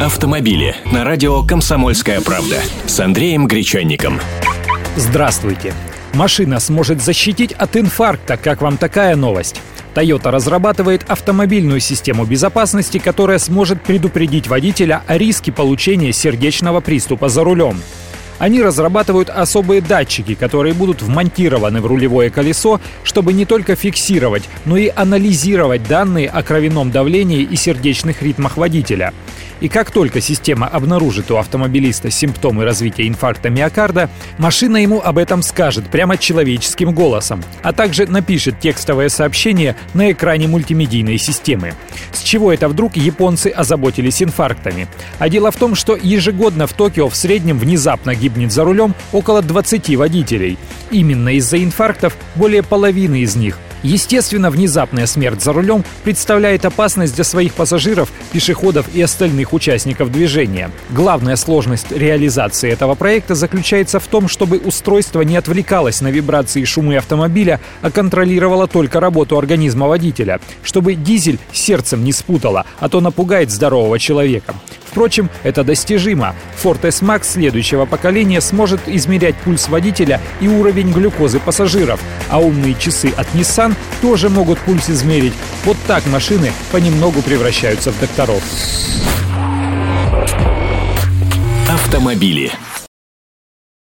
Автомобили на радио «Комсомольская правда» с Андреем Гречанником. Здравствуйте. Машина сможет защитить от инфаркта. Как вам такая новость? Toyota разрабатывает автомобильную систему безопасности, которая сможет предупредить водителя о риске получения сердечного приступа за рулем. Они разрабатывают особые датчики, которые будут вмонтированы в рулевое колесо, чтобы не только фиксировать, но и анализировать данные о кровяном давлении и сердечных ритмах водителя. И как только система обнаружит у автомобилиста симптомы развития инфаркта миокарда, машина ему об этом скажет прямо человеческим голосом, а также напишет текстовое сообщение на экране мультимедийной системы. С чего это вдруг японцы озаботились инфарктами? А дело в том, что ежегодно в Токио в среднем внезапно гибнет за рулем около 20 водителей. Именно из-за инфарктов более половины из них – Естественно, внезапная смерть за рулем представляет опасность для своих пассажиров, пешеходов и остальных участников движения. Главная сложность реализации этого проекта заключается в том, чтобы устройство не отвлекалось на вибрации и шумы автомобиля, а контролировало только работу организма водителя, чтобы дизель сердцем не спутало, а то напугает здорового человека. Впрочем, это достижимо. Ford S-Max следующего поколения сможет измерять пульс водителя и уровень глюкозы пассажиров, а умные часы от Nissan тоже могут пульс измерить. Вот так машины понемногу превращаются в докторов. Автомобили.